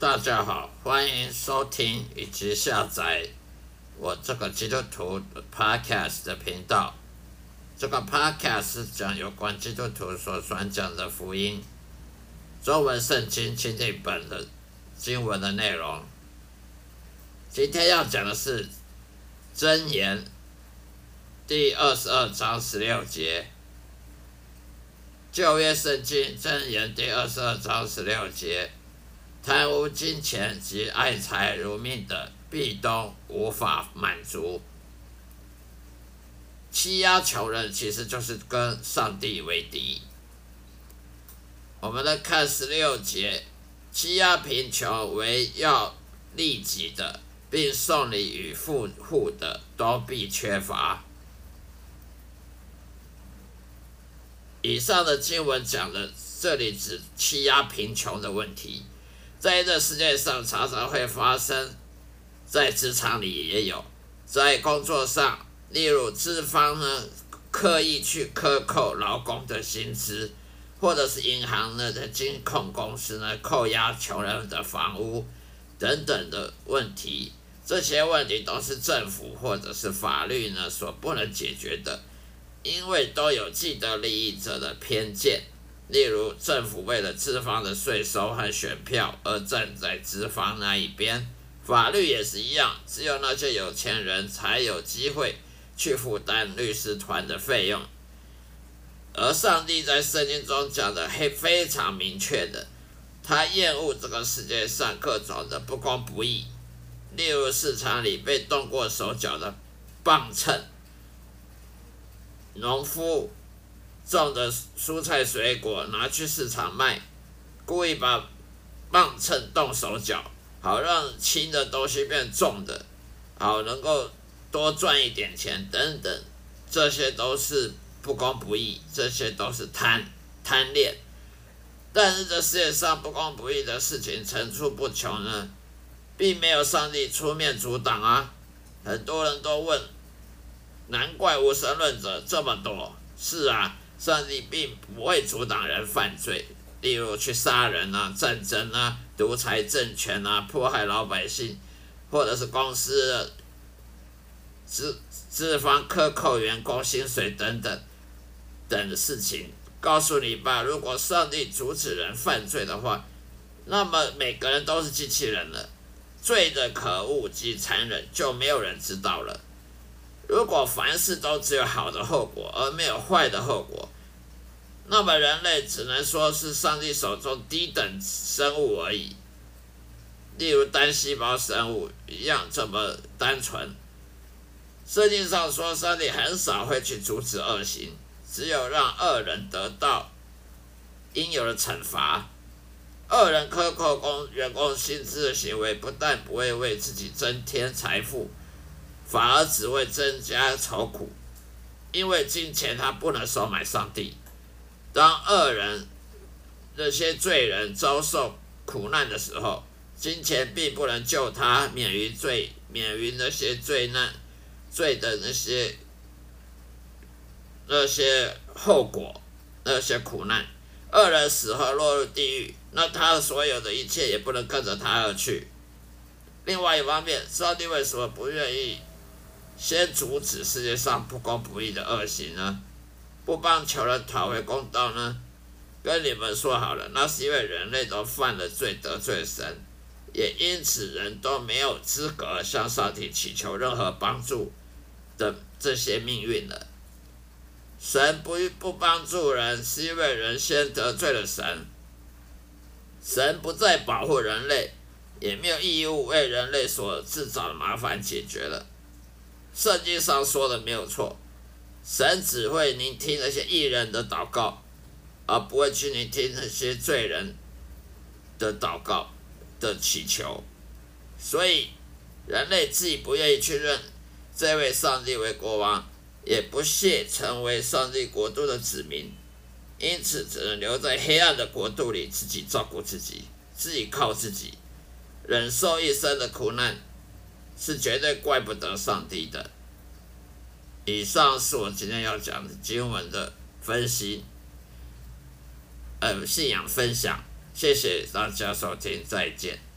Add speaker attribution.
Speaker 1: 大家好，欢迎收听以及下载我这个基督徒 podcast 的频道。这个 podcast 是讲有关基督徒所传讲的福音，中文圣经钦定本的经文的内容。今天要讲的是箴言第二十二章十六节。旧约圣经箴言第二十二章十六节。贪污金钱及爱财如命的，必都无法满足。欺压穷人，其实就是跟上帝为敌。我们来看十六节：欺压贫穷为要利己的，并送礼与富户的，都必缺乏。以上的经文讲的，这里指欺压贫穷的问题。在这世界上，常常会发生，在职场里也有，在工作上，例如资方呢刻意去克扣劳工的薪资，或者是银行呢的金控公司呢扣押穷人的房屋等等的问题，这些问题都是政府或者是法律呢所不能解决的，因为都有既得利益者的偏见。例如，政府为了资方的税收和选票而站在资方那一边，法律也是一样，只有那些有钱人才有机会去负担律师团的费用。而上帝在圣经中讲的黑非常明确的，他厌恶这个世界上各种的不公不义，例如市场里被动过手脚的磅秤，农夫。种的蔬菜水果拿去市场卖，故意把磅秤动手脚，好让轻的东西变重的，好能够多赚一点钱等等，这些都是不公不义，这些都是贪贪恋。但是这世界上不公不义的事情层出不穷呢，并没有上帝出面阻挡啊。很多人都问，难怪无神论者这么多。是啊。上帝并不会阻挡人犯罪，例如去杀人啊、战争啊、独裁政权啊、迫害老百姓，或者是公司资资方克扣员工薪水等等等的事情。告诉你吧，如果上帝阻止人犯罪的话，那么每个人都是机器人了，罪的可恶及残忍就没有人知道了。如果凡事都只有好的后果，而没有坏的后果，那么人类只能说是上帝手中低等生物而已。例如单细胞生物一样这么单纯。圣经上说，上帝很少会去阻止恶行，只有让恶人得到应有的惩罚。恶人克扣工员工薪资的行为，不但不会为自己增添财富。反而只会增加愁苦，因为金钱它不能收买上帝。当恶人那些罪人遭受苦难的时候，金钱并不能救他免于罪，免于那些罪难、罪的那些那些后果、那些苦难。恶人死后落入地狱，那他所有的一切也不能跟着他而去。另外一方面，上帝为什么不愿意？先阻止世界上不公不义的恶行呢？不帮穷人讨回公道呢？跟你们说好了，那是因为人类都犯了罪，得罪神，也因此人都没有资格向上帝祈求任何帮助的这些命运了。神不不帮助人，是因为人先得罪了神。神不再保护人类，也没有义务为人类所制造的麻烦解决了。圣经上说的没有错，神只会聆听那些艺人的祷告，而不会去聆听那些罪人的祷告的祈求。所以，人类自己不愿意去认这位上帝为国王，也不屑成为上帝国度的子民，因此只能留在黑暗的国度里，自己照顾自己，自己靠自己，忍受一生的苦难。是绝对怪不得上帝的。以上是我今天要讲的经文的分析，呃，信仰分享。谢谢大家收听，再见。